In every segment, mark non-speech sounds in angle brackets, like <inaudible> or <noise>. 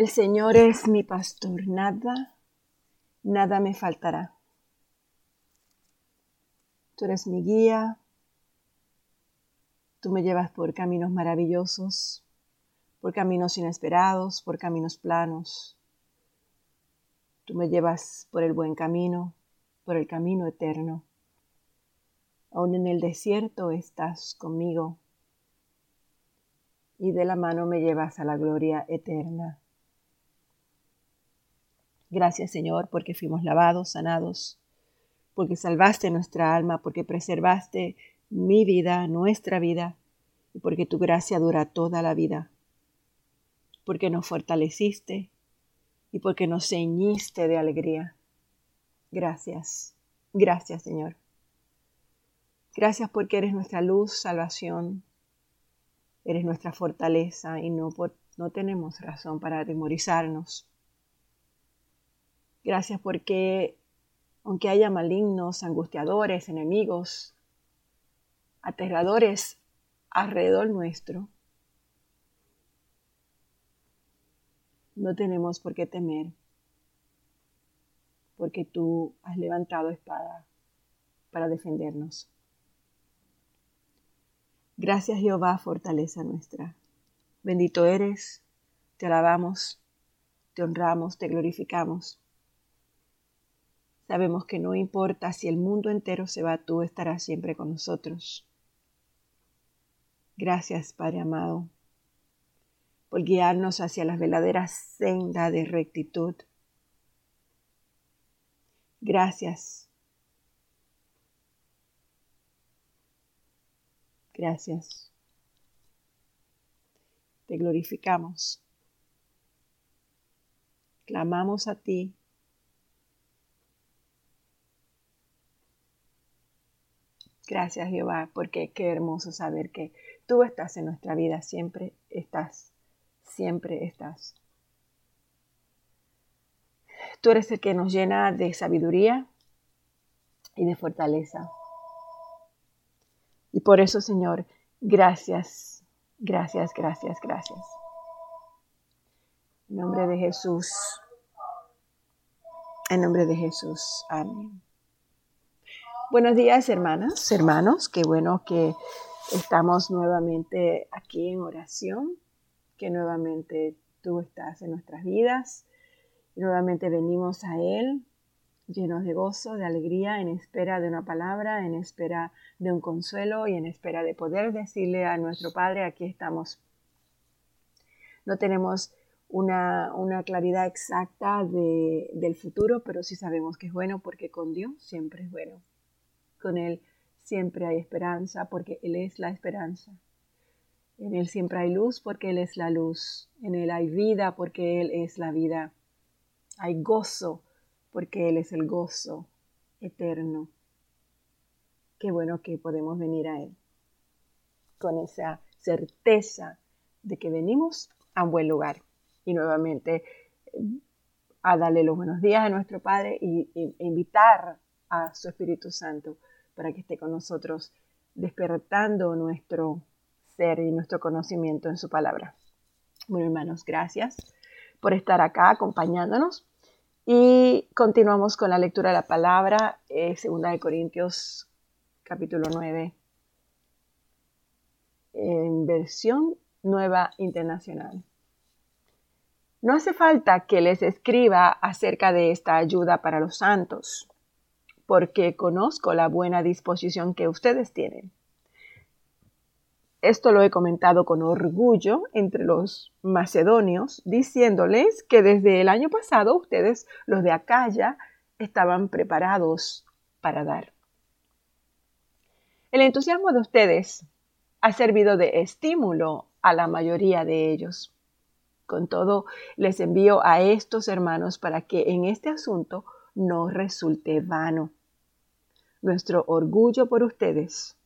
El Señor es mi pastor, nada, nada me faltará. Tú eres mi guía, tú me llevas por caminos maravillosos, por caminos inesperados, por caminos planos. Tú me llevas por el buen camino, por el camino eterno. Aún en el desierto estás conmigo y de la mano me llevas a la gloria eterna. Gracias Señor porque fuimos lavados, sanados, porque salvaste nuestra alma, porque preservaste mi vida, nuestra vida, y porque tu gracia dura toda la vida, porque nos fortaleciste y porque nos ceñiste de alegría. Gracias, gracias Señor. Gracias porque eres nuestra luz, salvación, eres nuestra fortaleza y no, no tenemos razón para atemorizarnos. Gracias porque aunque haya malignos, angustiadores, enemigos, aterradores alrededor nuestro, no tenemos por qué temer, porque tú has levantado espada para defendernos. Gracias Jehová, fortaleza nuestra. Bendito eres, te alabamos, te honramos, te glorificamos. Sabemos que no importa si el mundo entero se va, tú estarás siempre con nosotros. Gracias, Padre amado, por guiarnos hacia la verdadera senda de rectitud. Gracias. Gracias. Te glorificamos. Clamamos a ti Gracias Jehová, porque qué hermoso saber que tú estás en nuestra vida, siempre estás, siempre estás. Tú eres el que nos llena de sabiduría y de fortaleza. Y por eso, Señor, gracias, gracias, gracias, gracias. En nombre de Jesús. En nombre de Jesús. Amén. Buenos días, hermanas, hermanos. Qué bueno que estamos nuevamente aquí en oración, que nuevamente tú estás en nuestras vidas. Y nuevamente venimos a Él llenos de gozo, de alegría, en espera de una palabra, en espera de un consuelo y en espera de poder decirle a nuestro Padre, aquí estamos. No tenemos una, claridad exacta del futuro, pero sí sabemos que es bueno porque con Dios siempre es bueno. Con Él siempre hay esperanza porque Él es la esperanza. En Él siempre hay luz porque Él es la luz. En Él hay vida porque Él es la vida. Hay gozo porque Él es el gozo eterno. Qué bueno que podemos venir a Él con esa certeza de que venimos a un buen lugar. Y nuevamente a darle los buenos días a nuestro Padre y, e invitar a su Espíritu Santo para que esté con nosotros despertando nuestro ser y nuestro conocimiento en su palabra. Bueno, hermanos, gracias por estar acá acompañándonos. Y continuamos con la lectura de la palabra, eh, segunda de Corintios capítulo 9, en versión nueva internacional. No hace falta que les escriba acerca de esta ayuda para los santos porque conozco la buena disposición que ustedes tienen. Esto lo he comentado con orgullo entre los macedonios, diciéndoles que desde el año pasado ustedes, los de Acaya, estaban preparados para dar. El entusiasmo de ustedes ha servido de estímulo a la mayoría de ellos. Con todo, les envío a estos hermanos para que en este asunto no resulte vano nuestro orgullo por ustedes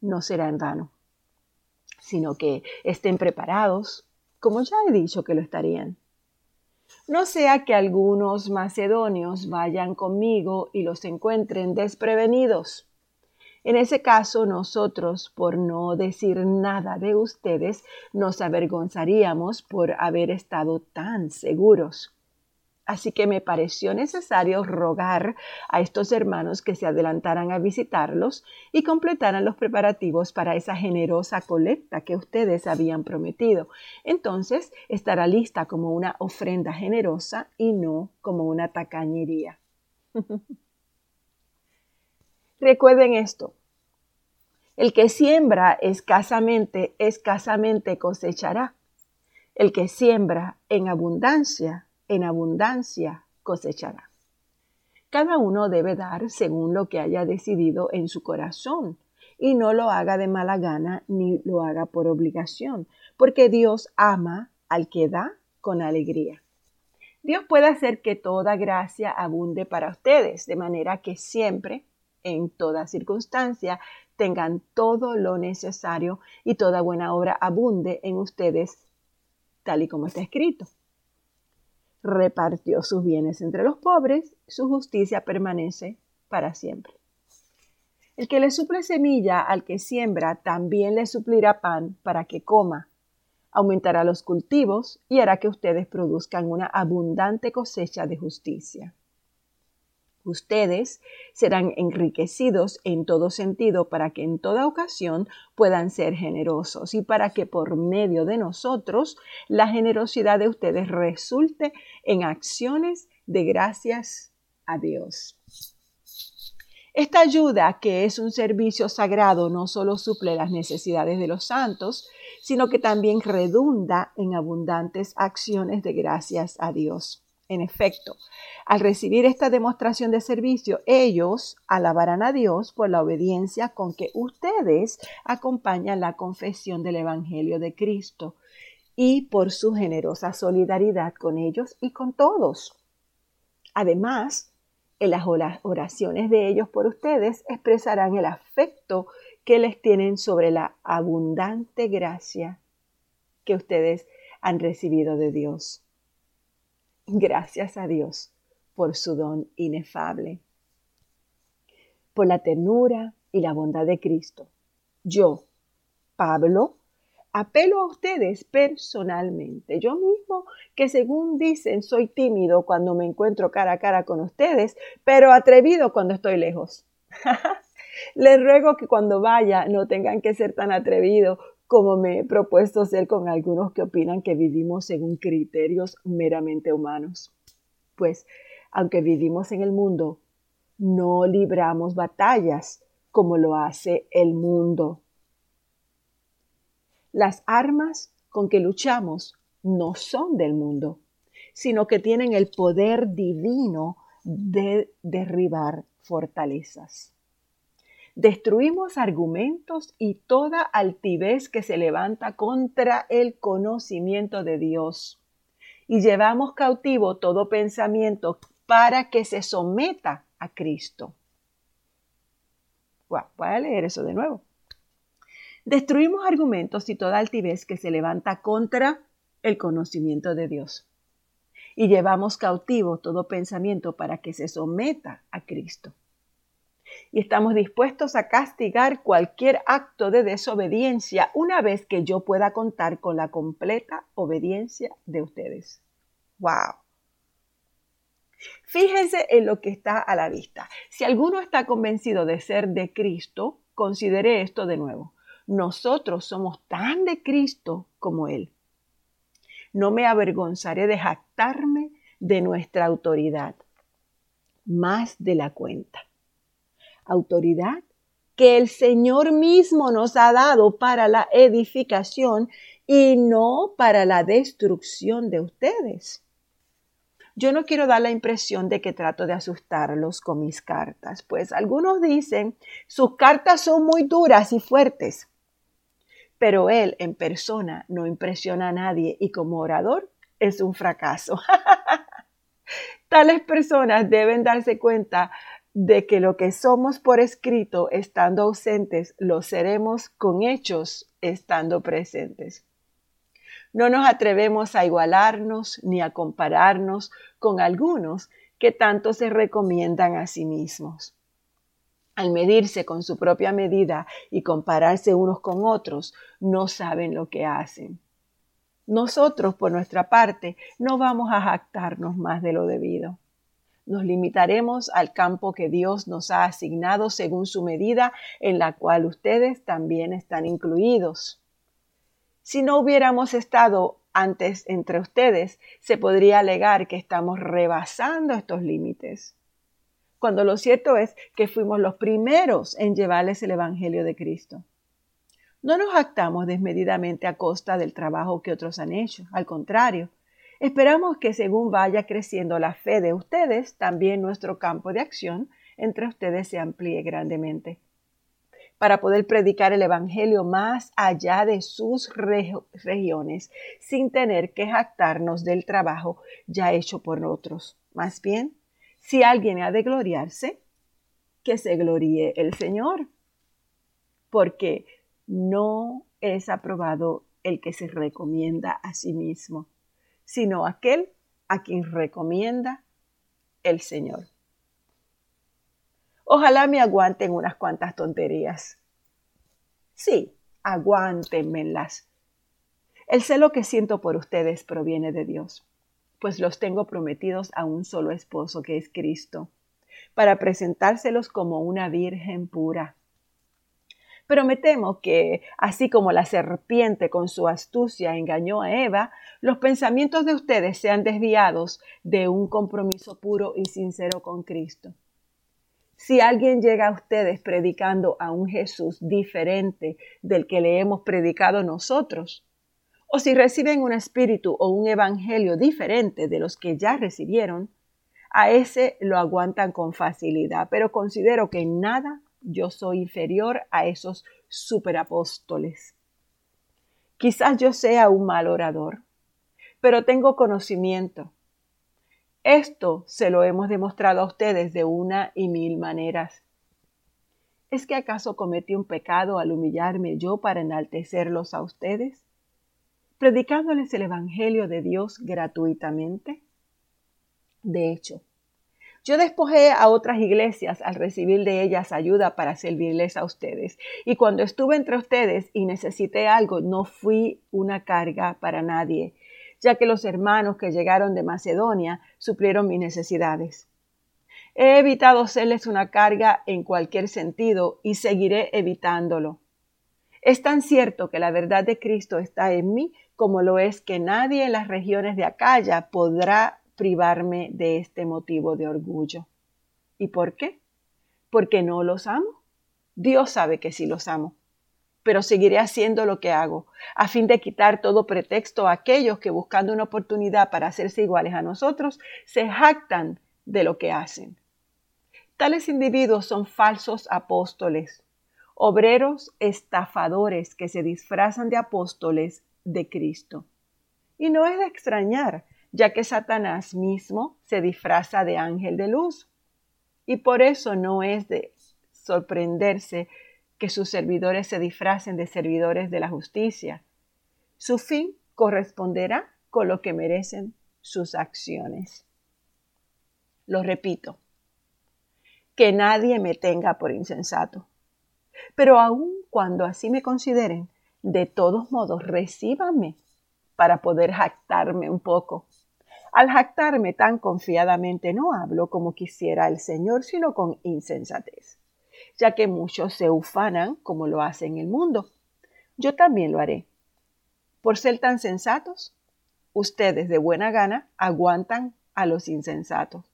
no será en vano, sino que estén preparados, como ya he dicho que lo estarían. No sea que algunos macedonios vayan conmigo y los encuentren desprevenidos, En ese caso, nosotros, por no decir nada de ustedes, nos avergonzaríamos por haber estado tan seguros. Así que me pareció necesario rogar a estos hermanos que se adelantaran a visitarlos y completaran los preparativos para esa generosa colecta que ustedes habían prometido. Entonces estará lista como una ofrenda generosa y no como una tacañería. <laughs> Recuerden esto. El que siembra escasamente, escasamente cosechará. El que siembra en abundancia, en abundancia cosechará. Cada uno debe dar según lo que haya decidido en su corazón y no lo haga de mala gana ni lo haga por obligación, porque Dios ama al que da con alegría. Dios puede hacer que toda gracia abunde para ustedes, de manera que siempre en toda circunstancia tengan todo lo necesario y toda buena obra abunde en ustedes, tal y como está escrito. Repartió sus bienes entre los pobres, su justicia permanece para siempre. El que le suple semilla al que siembra, también le suplirá pan para que coma. Aumentará los cultivos y hará que ustedes produzcan una abundante cosecha de justicia. Ustedes serán enriquecidos en todo sentido para que en toda ocasión puedan ser generosos y para que por medio de nosotros la generosidad de ustedes resulte en acciones de gracias a Dios. Esta ayuda, que es un servicio sagrado, no solo suple las necesidades de los santos, sino que también redunda en abundantes acciones de gracias a Dios. En efecto, al recibir esta demostración de servicio, ellos alabarán a Dios por la obediencia con que ustedes acompañan la confesión del Evangelio de Cristo y por su generosa solidaridad con ellos y con todos. Además, en las oraciones de ellos por ustedes expresarán el afecto que les tienen sobre la abundante gracia que ustedes han recibido de Dios. Gracias a Dios por su don inefable, por la ternura y la bondad de Cristo. Yo, Pablo, apelo a ustedes personalmente. Yo mismo, que según dicen, soy tímido cuando me encuentro cara a cara con ustedes, pero atrevido cuando estoy lejos. <laughs> Les ruego que cuando vaya no tengan que ser tan atrevidos como me he propuesto ser con algunos que opinan que vivimos según criterios meramente humanos. Pues, aunque vivimos en el mundo, no libramos batallas como lo hace el mundo. Las armas con que luchamos no son del mundo, sino que tienen el poder divino de derribar fortalezas. Destruimos argumentos y toda altivez que se levanta contra el conocimiento de Dios. Y llevamos cautivo todo pensamiento para que se someta a Cristo. voy a leer eso de nuevo. Destruimos argumentos y toda altivez que se levanta contra el conocimiento de Dios. Y llevamos cautivo todo pensamiento para que se someta a Cristo y estamos dispuestos a castigar cualquier acto de desobediencia una vez que yo pueda contar con la completa obediencia de ustedes. ¡Wow! Fíjense en lo que está a la vista. Si alguno está convencido de ser de Cristo, considere esto de nuevo. Nosotros somos tan de Cristo como Él. No me avergonzaré de jactarme de nuestra autoridad, más de la cuenta autoridad que el Señor mismo nos ha dado para la edificación y no para la destrucción de ustedes. Yo no quiero dar la impresión de que trato de asustarlos con mis cartas, pues algunos dicen, sus cartas son muy duras y fuertes, pero él en persona no impresiona a nadie y como orador es un fracaso. <laughs> Tales personas deben darse cuenta de que lo que somos por escrito estando ausentes, lo seremos con hechos estando presentes. No nos atrevemos a igualarnos ni a compararnos con algunos que tanto se recomiendan a sí mismos. al medirse con su propia medida y compararse unos con otros, no saben lo que hacen. Nosotros, por nuestra parte, no vamos a jactarnos más de lo debido. Nos limitaremos al campo que Dios nos ha asignado según su medida, en la cual ustedes también están incluidos. Si no hubiéramos estado antes entre ustedes, se podría alegar que estamos rebasando estos límites cuando lo cierto es que fuimos los primeros en llevarles el Evangelio de Cristo. No nos actamos desmedidamente a costa del trabajo que otros han hecho, al contrario, esperamos que según vaya creciendo la fe de ustedes, también nuestro campo de acción entre ustedes se amplíe grandemente para poder predicar el Evangelio más allá de sus regiones, sin tener que jactarnos del trabajo ya hecho por otros. Más bien, si alguien ha de gloriarse, que se gloríe el Señor, porque no es aprobado el que se recomienda a sí mismo, sino aquel a quien recomienda el Señor. Ojalá me aguanten unas cuantas tonterías. Sí, aguántenmelas. El celo que siento por ustedes proviene de Dios pues los tengo prometidos a un solo esposo que es Cristo, para presentárselos como una virgen pura. Pero me temo que, así como la serpiente con su astucia engañó a Eva, los pensamientos de ustedes sean desviados de un compromiso puro y sincero con Cristo. Si alguien llega a ustedes predicando a un Jesús diferente del que le hemos predicado nosotros, o si reciben un espíritu o un evangelio diferente de los que ya recibieron, a ese lo aguantan con facilidad, pero considero que en nada yo soy inferior a esos superapóstoles. Quizás yo sea un mal orador, pero tengo conocimiento. Esto se lo hemos demostrado a ustedes de una y mil maneras. ¿Es que acaso cometí un pecado al humillarme yo para enaltecerlos a ustedes? predicándoles el Evangelio de Dios gratuitamente? De hecho, yo despojé a otras iglesias al recibir de ellas ayuda para servirles a ustedes. Y cuando estuve entre ustedes y necesité algo, no fui una carga para nadie, ya que los hermanos que llegaron de Macedonia suplieron mis necesidades. He evitado serles una carga en cualquier sentido y seguiré evitándolo. Es tan cierto que la verdad de Cristo está en mí como lo es que nadie en las regiones de Acaya podrá privarme de este motivo de orgullo. ¿Y por qué? Porque no los amo. Dios sabe que sí los amo, pero seguiré haciendo lo que hago, a fin de quitar todo pretexto a aquellos que buscando una oportunidad para hacerse iguales a nosotros, se jactan de lo que hacen. Tales individuos son falsos apóstoles, obreros estafadores que se disfrazan de apóstoles de Cristo. Y no es de extrañar, ya que Satanás mismo se disfraza de ángel de luz. Y por eso no es de sorprenderse que sus servidores se disfracen de servidores de la justicia. Su fin corresponderá con lo que merecen sus acciones. Lo repito, que nadie me tenga por insensato. Pero aun cuando así me consideren, de todos modos, recíbanme para poder jactarme un poco. Al jactarme tan confiadamente no hablo como quisiera el Señor, sino con insensatez, ya que muchos se ufanan como lo hace en el mundo. Yo también lo haré. Por ser tan sensatos, ustedes de buena gana aguantan a los insensatos.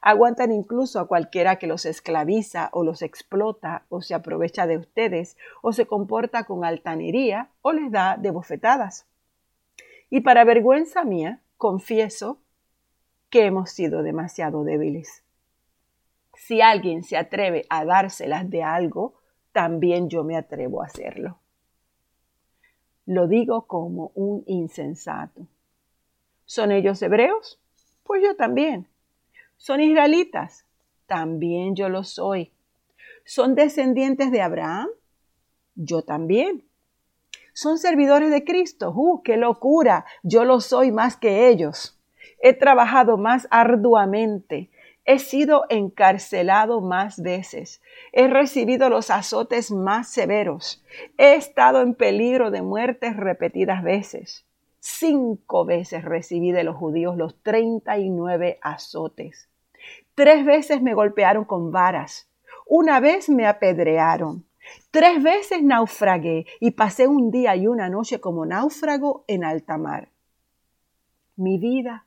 Aguantan incluso a cualquiera que los esclaviza o los explota o se aprovecha de ustedes o se comporta con altanería o les da de bofetadas. Y para vergüenza mía, confieso que hemos sido demasiado débiles. Si alguien se atreve a dárselas de algo, también yo me atrevo a hacerlo. Lo digo como un insensato. ¿Son ellos hebreos? Pues yo también. ¿Son israelitas? También yo lo soy. ¿Son descendientes de Abraham? Yo también. ¿Son servidores de Cristo? ¡Uh, qué locura! Yo lo soy más que ellos. He trabajado más arduamente He sido encarcelado más veces. He recibido los azotes más severos. He estado en peligro de muerte repetidas veces. Cinco veces recibí de los judíos los treinta y nueve azotes. Tres veces me golpearon con varas. Una vez me apedrearon. Tres veces naufragué y pasé un día y una noche como náufrago en alta mar. Mi vida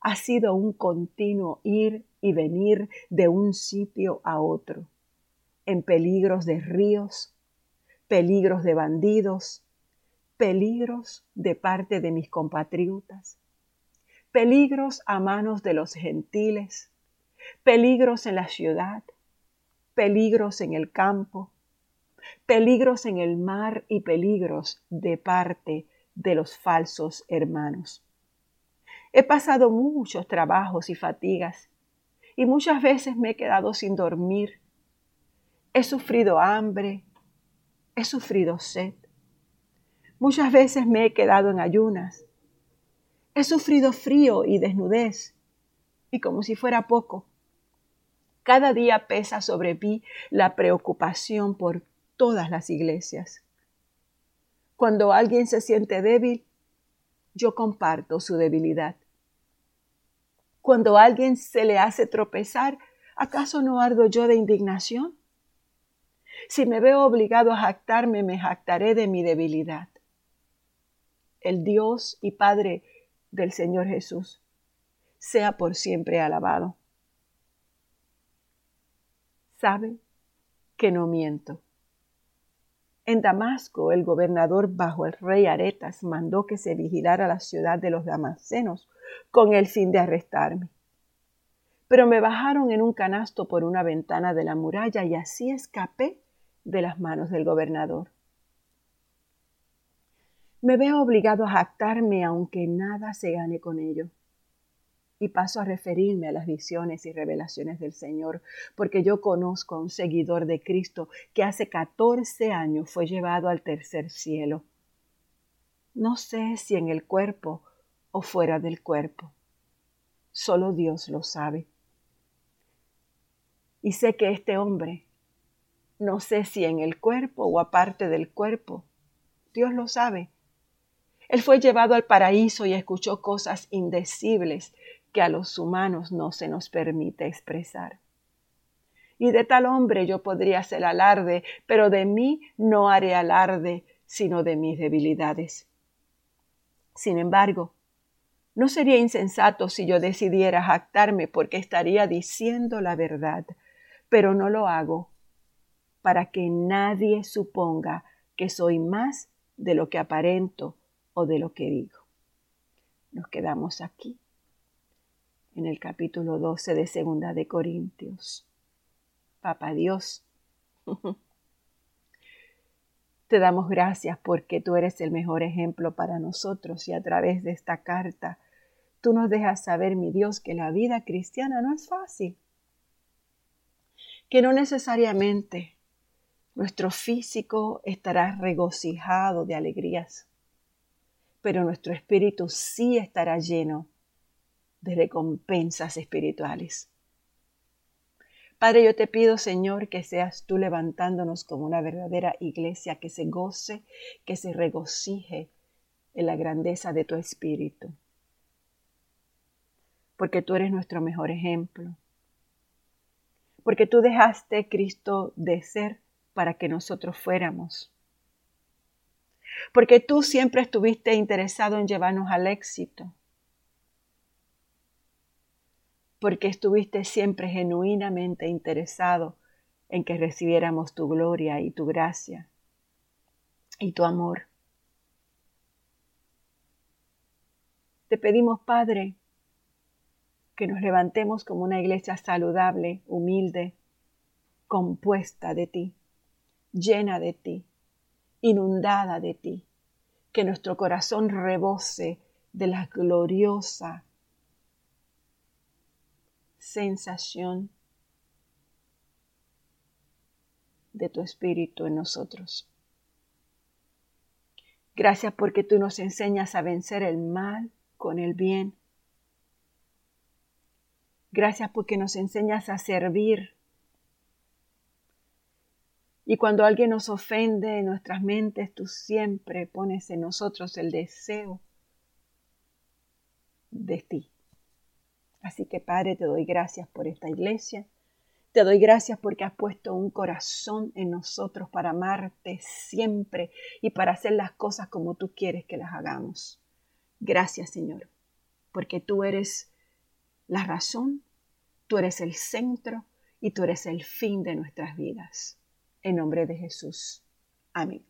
ha sido un continuo ir y venir de un sitio a otro, en peligros de ríos, peligros de bandidos, peligros de parte de mis compatriotas, peligros a manos de los gentiles, peligros en la ciudad, peligros en el campo, peligros en el mar y peligros de parte de los falsos hermanos. He pasado muchos trabajos y fatigas y muchas veces me he quedado sin dormir. He sufrido hambre, he sufrido sed. Muchas veces me he quedado en ayunas. He sufrido frío y desnudez. Y como si fuera poco, cada día pesa sobre mí la preocupación por todas las iglesias. Cuando alguien se siente débil, yo comparto su debilidad. Cuando alguien se le hace tropezar, ¿acaso no ardo yo de indignación? Si me veo obligado a jactarme, me jactaré de mi debilidad. El Dios y Padre del Señor Jesús sea por siempre alabado. Sabe que no miento. En Damasco, el gobernador bajo el rey Aretas mandó que se vigilara la ciudad de los damascenos con el fin de arrestarme. Pero me bajaron en un canasto por una ventana de la muralla y así escapé de las manos del gobernador. Me veo obligado a jactarme aunque nada se gane con ello. Y paso a referirme a las visiones y revelaciones del Señor, porque yo conozco a un seguidor de Cristo que hace catorce años fue llevado al tercer cielo. No sé si en el cuerpo o fuera del cuerpo. Solo Dios lo sabe. Y sé que este hombre, no sé si en el cuerpo o aparte del cuerpo, Dios lo sabe. Él fue llevado al paraíso y escuchó cosas indecibles que a los humanos no se nos permite expresar. Y de tal hombre yo podría hacer alarde, pero de mí no haré alarde, sino de mis debilidades. Sin embargo, no sería insensato si yo decidiera jactarme porque estaría diciendo la verdad, pero no lo hago para que nadie suponga que soy más de lo que aparento o de lo que digo. Nos quedamos aquí, en el capítulo 12 de Segunda de Corintios. Papa Dios, <laughs> te damos gracias porque tú eres el mejor ejemplo para nosotros y a través de esta carta Tú nos dejas saber, mi Dios, que la vida cristiana no es fácil, que no necesariamente nuestro físico estará regocijado de alegrías, pero nuestro espíritu sí estará lleno de recompensas espirituales. Padre, yo te pido, Señor, que seas tú levantándonos como una verdadera iglesia que se goce, que se regocije en la grandeza de tu espíritu. Porque tú eres nuestro mejor ejemplo, porque tú dejaste Cristo de ser para que nosotros fuéramos, porque tú siempre estuviste interesado en llevarnos al éxito, porque estuviste siempre genuinamente interesado en que recibiéramos tu gloria y tu gracia y tu amor. Te pedimos, Padre, que nos levantemos como una iglesia saludable, humilde, compuesta de ti, llena de ti, inundada de ti, que nuestro corazón rebose de la gloriosa sensación de tu espíritu en nosotros. Gracias porque tú nos enseñas a vencer el mal con el bien Gracias porque nos enseñas a servir. Y cuando alguien nos ofende en nuestras mentes, tú siempre pones en nosotros el deseo de ti. Así que Padre, te doy gracias por esta iglesia. Te doy gracias porque has puesto un corazón en nosotros para amarte siempre y para hacer las cosas como tú quieres que las hagamos. Gracias, Señor, porque tú eres la razón, tú eres el centro y tú eres el fin de nuestras vidas. En nombre de Jesús. Amén.